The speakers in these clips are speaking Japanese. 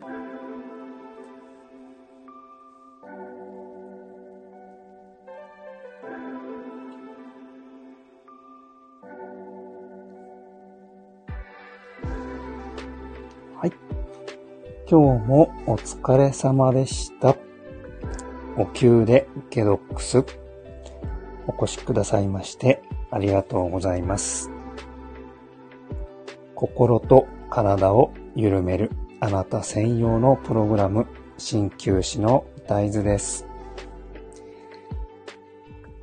はい。今日もお疲れ様でした。お灸でゲドックス。お越しくださいましてありがとうございます。心と体を緩めるあなた専用のプログラム、鍼灸師の大豆です。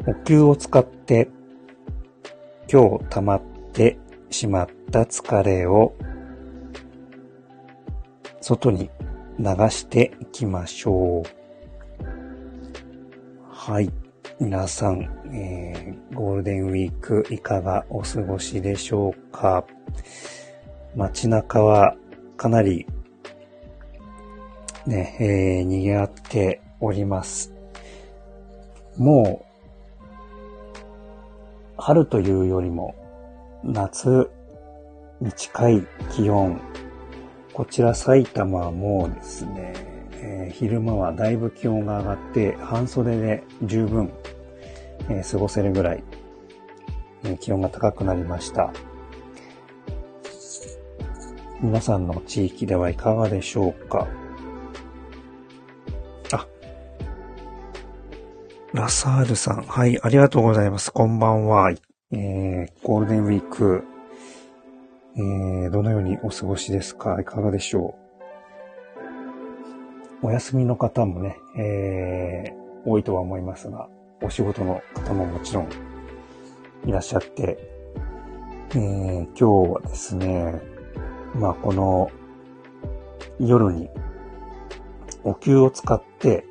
お灸を使って今日溜まってしまった疲れを外に流していきましょう。はい。皆さん、えー、ゴールデンウィークいかがお過ごしでしょうか？街中はかなりね、えー、賑わっております。もう、春というよりも夏に近い気温こちら埼玉はもうですね、えー昼間はだいぶ気温が上がって、半袖で十分、えー過ごせるぐらい、え気温が高くなりました。皆さんの地域ではいかがでしょうか？ラサールさん。はい、ありがとうございます。こんばんは。えーゴールデンウィーク、えーどのようにお過ごしですか？いかがでしょう？お休みの方もね、えー多いとは思いますが、お仕事の方ももちろんいらっしゃって、えー今日はですね、まあこの夜にお灸を使って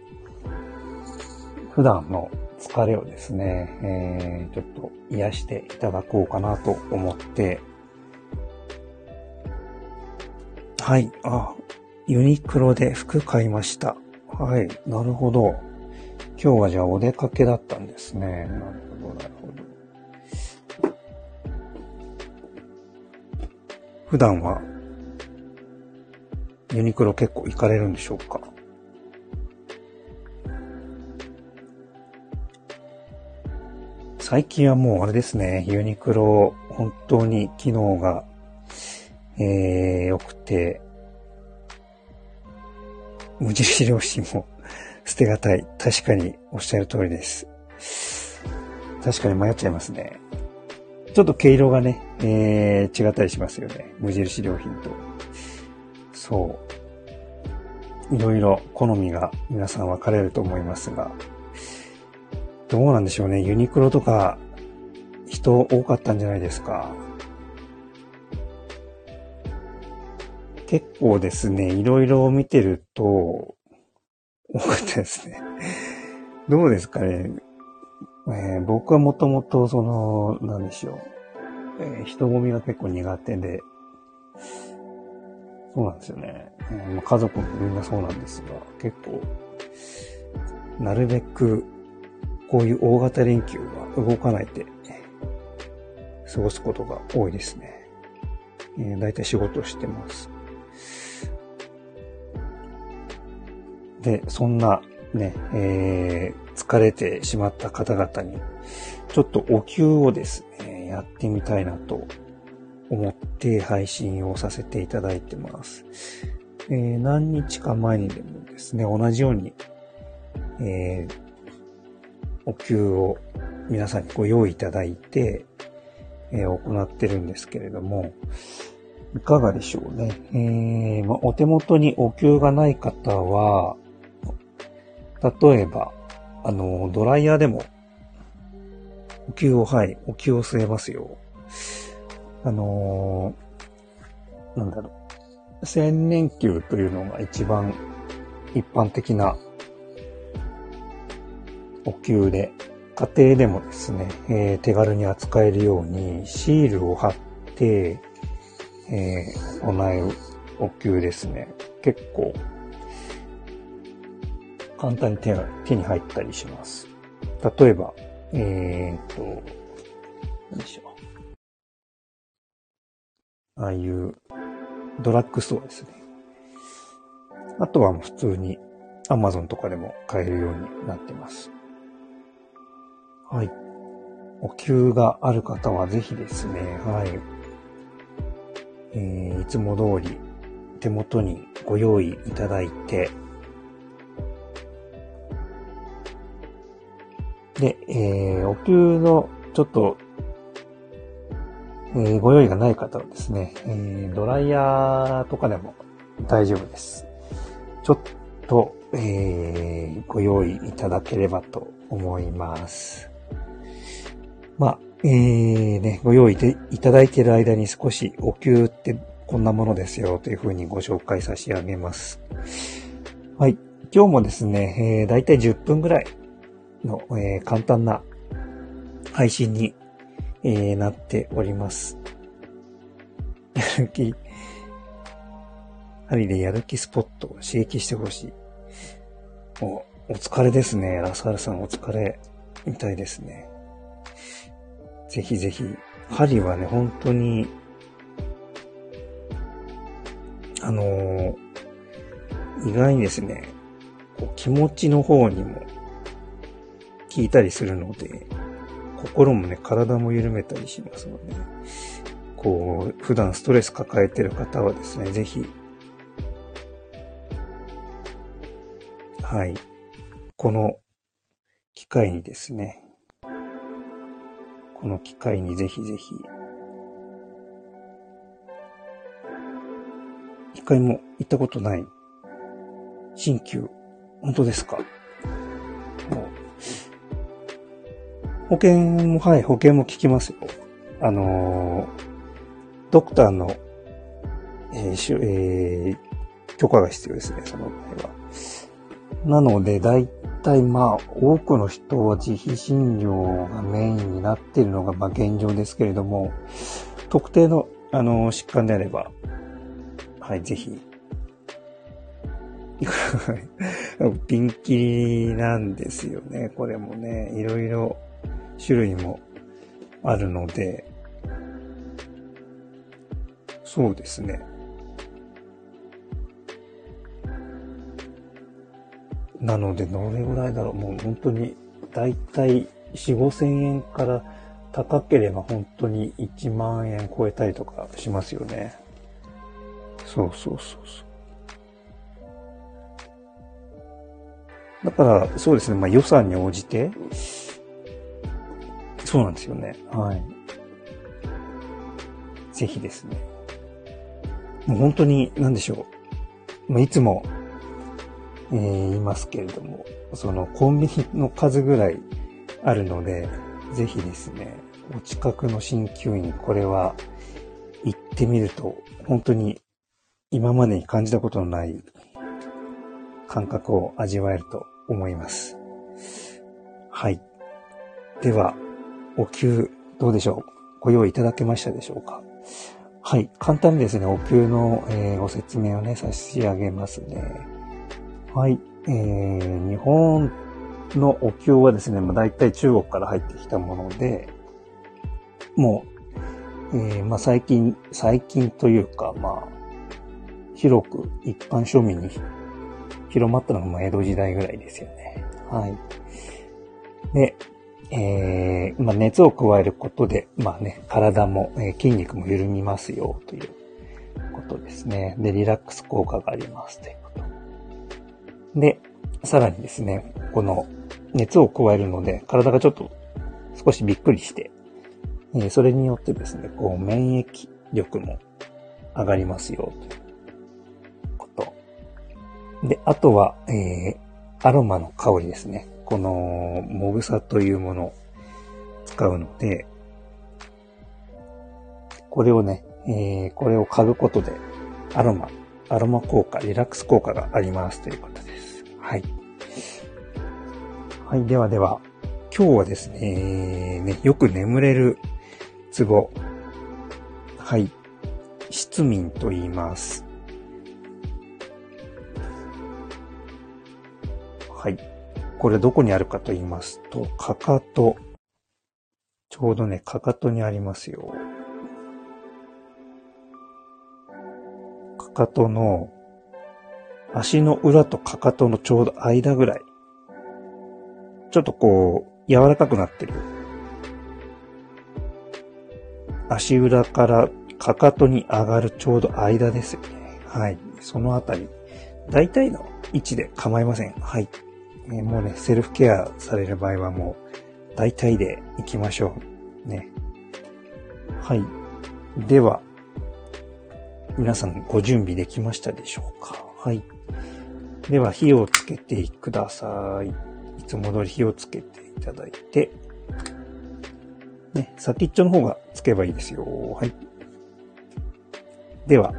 普段の疲れをですね、えーちょっと癒していただこうかなと思って、はい。あ、ユニクロで服買いました。はい。なるほど。今日はじゃあお出かけだったんですね。なるほど、なるほど。普段はユニクロ結構行かれるんでしょうか？最近はもうあれですね、ユニクロ本当に機能がえー、良くて、無印良品も捨てがたい。確かにおっしゃる通りです。確かに迷っちゃいますね。ちょっと毛色がね、えー、違ったりしますよね。無印良品と。そう。いろいろ好みが皆さん分かれると思いますが、どうなんでしょうね。ユニクロとか人多かったんじゃないですか。結構ですね、いろいろ見てると、多かったですね。どうですかね。えー僕はもともと、その、なんでしょう。えー人混みが結構苦手で、そうなんですよね。えーま家族もみんなそうなんですが、結構、なるべく、こういう大型連休は動かないで、過ごすことが多いですね。えー、大体仕事をしてます。で、そんなね、えー疲れてしまった方々に、ちょっとお灸をですね、やってみたいなと思って配信をさせていただいてます。えー何日か前にでもですね、同じように、えーお灸を皆さんにご用意いただいて、えー行ってるんですけれども、いかがでしょうね。えーまあ、お手元にお灸がない方は、例えば、あの、ドライヤーでも、お灸を、はい、お灸を吸えますよ。あのーなんだろう。千年灸というのが一番一般的なお灸で、家庭でもですね、えー手軽に扱えるようにシールを貼って、えー行うお灸ですね。結構、簡単に手が手に入ったりします。例えば、えーっと、何でしょ。ああいうドラッグストアですね。あとは普通に Amazon とかでも買えるようになってます。はい。お給がある方はぜひですね、はい。えー、いつも通り手元にご用意いただいて、で、えー、お給のちょっと、えー、ご用意がない方はですね、えー、ドライヤーとかでも大丈夫です。ちょっと、えー、ご用意いただければと思います。まあ、えー、ね、ご用意でいただいている間に少しお給ってこんなものですよというふうにご紹介差し上げます。はい。今日もですね、えー、だいたい10分ぐらいの、えー、簡単な配信に、えー、なっております。やる気、針でやる気スポットを刺激してほしい。お、お疲れですね。ラサールさんお疲れみたいですね。ぜひぜひ、針はね、本当に、あのー、意外にですね、こう気持ちの方にも効いたりするので、心もね、体も緩めたりしますので、こう、普段ストレス抱えてる方はですね、ぜひ、はい、この機会にですね、この機会にぜひぜひ、一回も行ったことない、新旧、本当ですか？保険も、はい、保険も効きますよ。あのドクターの、えーしえー、許可が必要ですね、その場合は。なので、大体まあ、多くの人は自費診療がメインになっているのが、まあ現状ですけれども、特定の、あの、疾患であれば、はい、ぜひ。ピンキリなんですよね、これもね。いろいろ種類もあるので、そうですね。なので、どれぐらいだろう。もう本当に、だいたい4、5千円から高ければ本当に1万円超えたりとかしますよね。そうそうそうそう。だから、そうですね。まあ予算に応じて、そうなんですよね。はい。ぜひですね。もう本当に、なんでしょう。まあ、いつも、えー、いますけれども、そのコンビニの数ぐらいあるので、ぜひですね、お近くの鍼灸院、これは行ってみると、本当に今までに感じたことのない感覚を味わえると思います。はい。では、お灸、どうでしょう？ご用意いただけましたでしょうか？はい。簡単にですね、お灸の、えー、ご説明をね、差し上げますね。はい。えー、日本のお灸はですね、まあ、大体中国から入ってきたもので、もう、えー、まあ、最近、最近というか、まあ、広く一般庶民に広まったのが、ま、江戸時代ぐらいですよね。はい。で、えー、まあ、熱を加えることで、まあね、体も、えー、筋肉も緩みますよということですね。で、リラックス効果がありますということ。で、さらにですね、この熱を加えるので、体がちょっと少しびっくりして、え、それによってですね、こう、免疫力も上がりますよということ。で、あとは、えー、アロマの香りですね。この、もぐさというものを使うので、これをね、えー、これを嗅ぐことで、アロマ、アロマ効果、リラックス効果がありますということで。はい。はい、ではでは、今日はですね、ねよく眠れるツボ。はい。失眠と言います。はい。これどこにあるかと言いますと、かかと。ちょうどね、かかとにありますよ。かかとの、足の裏とかかとのちょうど間ぐらい。ちょっとこう、柔らかくなってる。足裏からかかとに上がるちょうど間ですよね。はい。そのあたり。大体の位置で構いません。はい。えもうね、セルフケアされる場合はもう、大体で行きましょう。ね。はい。では、皆さんご準備できましたでしょうか？はい。では、火をつけてください。いつも通り火をつけていただいて、ね、先っちょの方がつけばいいですよ。はい。では、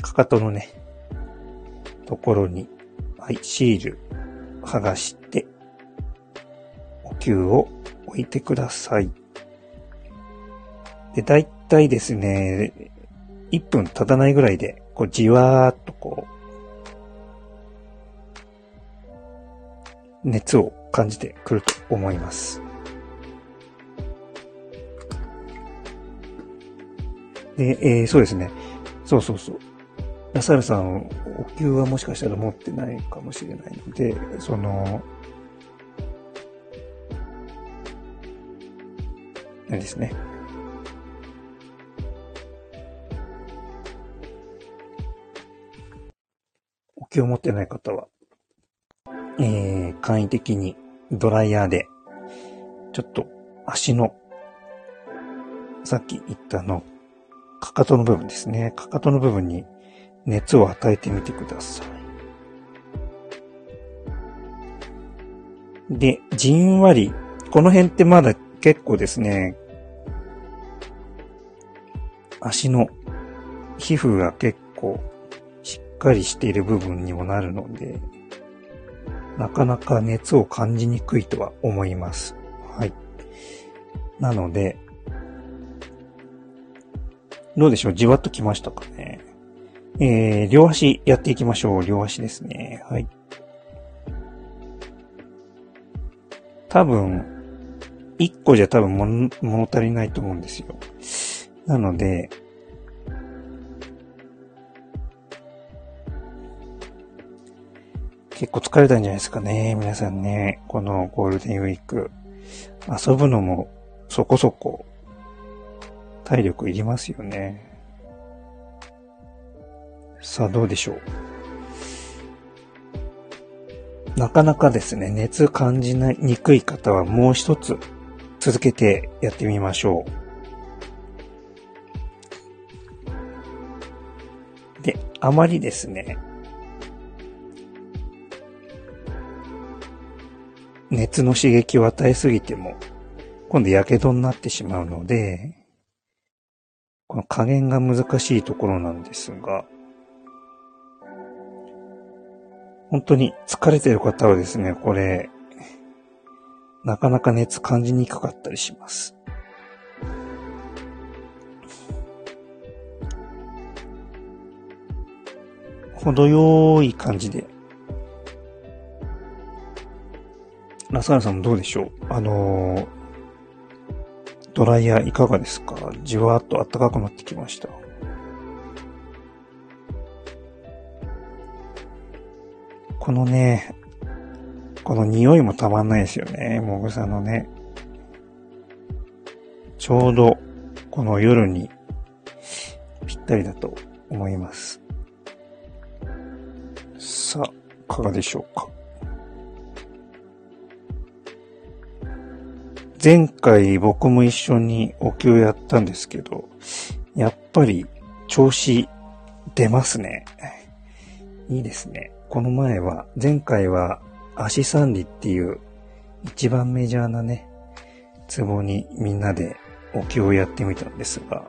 かかとのね、ところに、はい、シール剥がして、お灸を置いてください。で、だいたいですね、1分経たないぐらいで、こう、じわーっとこう熱を感じてくると思います。で、えー、そうですね。そうそうそう。ラサールさん、お灸はもしかしたら持ってないかもしれないので、その、何ですね。お灸を持ってない方は、えー、簡易的にドライヤーで、ちょっと足の、さっき言ったの、かかとの部分ですね。かかとの部分に熱を与えてみてください。で、じんわり、この辺ってまだ結構ですね、足の皮膚が結構しっかりしている部分にもなるので、なかなか熱を感じにくいとは思います。はい。なので、どうでしょう？じわっときましたかね？えー、両足やっていきましょう。両足ですね。はい。多分、一個じゃ多分物物足りないと思うんですよ。なので、結構疲れたんじゃないですかね。皆さんね。このゴールデンウィーク。遊ぶのもそこそこ体力いりますよね。さあ、どうでしょう。なかなかですね、熱感じないにくい方はもう一つ続けてやってみましょう。で、あまりですね、熱の刺激を与えすぎても、今度火傷になってしまうので、この加減が難しいところなんですが、本当に疲れてる方はですね、これ、なかなか熱感じにくかったりします。程よい感じで。ラサールさんどうでしょう？あのー、ドライヤーいかがですか？じわーっと暖かくなってきました。このね、この匂いもたまんないですよね。もぐさのね。ちょうど、この夜にぴったりだと思います。さあ、いかがでしょうか？前回僕も一緒にお灸やったんですけど、やっぱり調子出ますね。いいですね。この前は、前回は足三里っていう一番メジャーなね、ツボにみんなでお経をやってみたんですが、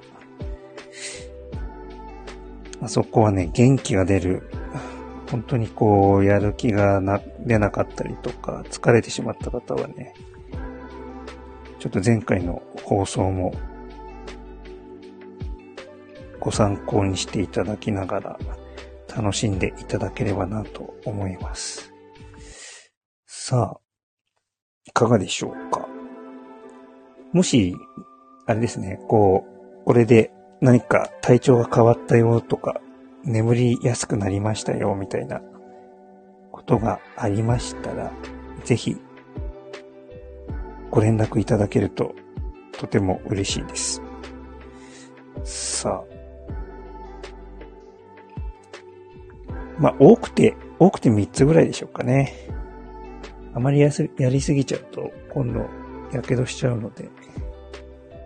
あそこはね、元気が出る、本当にこう、やる気がな出なかったりとか、疲れてしまった方はね、ちょっと前回の放送もご参考にしていただきながら、楽しんでいただければなと思います。さあ、いかがでしょうか？もし、あれですね、こう、これで何か体調が変わったよとか、眠りやすくなりましたよ、みたいなことがありましたら、ぜひ、ご連絡いただけると、とても嬉しいです。さあ。まあ、多くて、多くて3つぐらいでしょうかね。あまりやすやりすぎちゃうと、今度、やけどしちゃうので、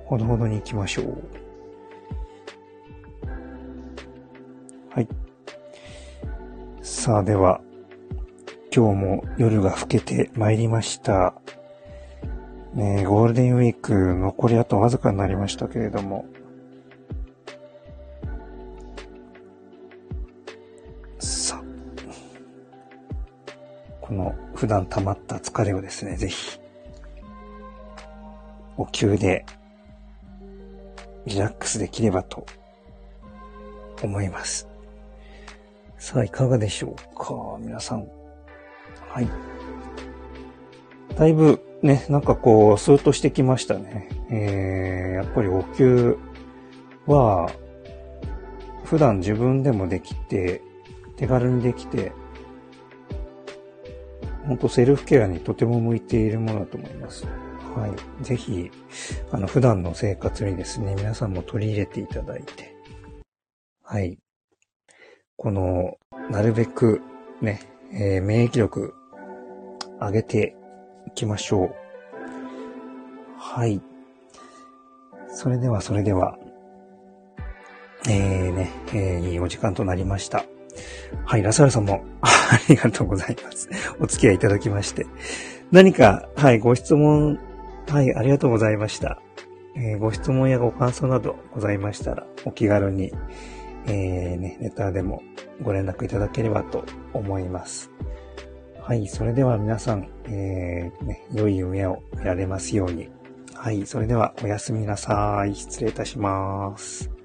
ほどほどに行きましょう。はい。さあ、では、今日も夜が更けてまいりました。ねゴールデンウィーク残りあとわずかになりましたけれども、さ、この普段溜まった疲れをですね、ぜひ、お灸でリラックスできればと思います。さあ、いかがでしょうか？皆さん。はい。だいぶね、なんかこう、スーッとしてきましたね。えー、やっぱりお灸は、普段自分でもできて、手軽にできて、ほんとセルフケアにとても向いているものだと思います。はい。ぜひ、あの、普段の生活にですね、皆さんも取り入れていただいて、はい。この、なるべく、ね、えー、免疫力上げていきましょう。はい。それでは、それでは、えーね、えー、いいお時間となりました。はい、ラサルさんも ありがとうございます。お付き合いいただきまして。何か、はい、ご質問、はい、ありがとうございました。えー、ご質問やご感想などございましたら、お気軽に、えー、ね、ネタでもご連絡いただければと思います。はい。それでは皆さん、えー、ね、良い夢を見られますように。はい。それではおやすみなさい。失礼いたします。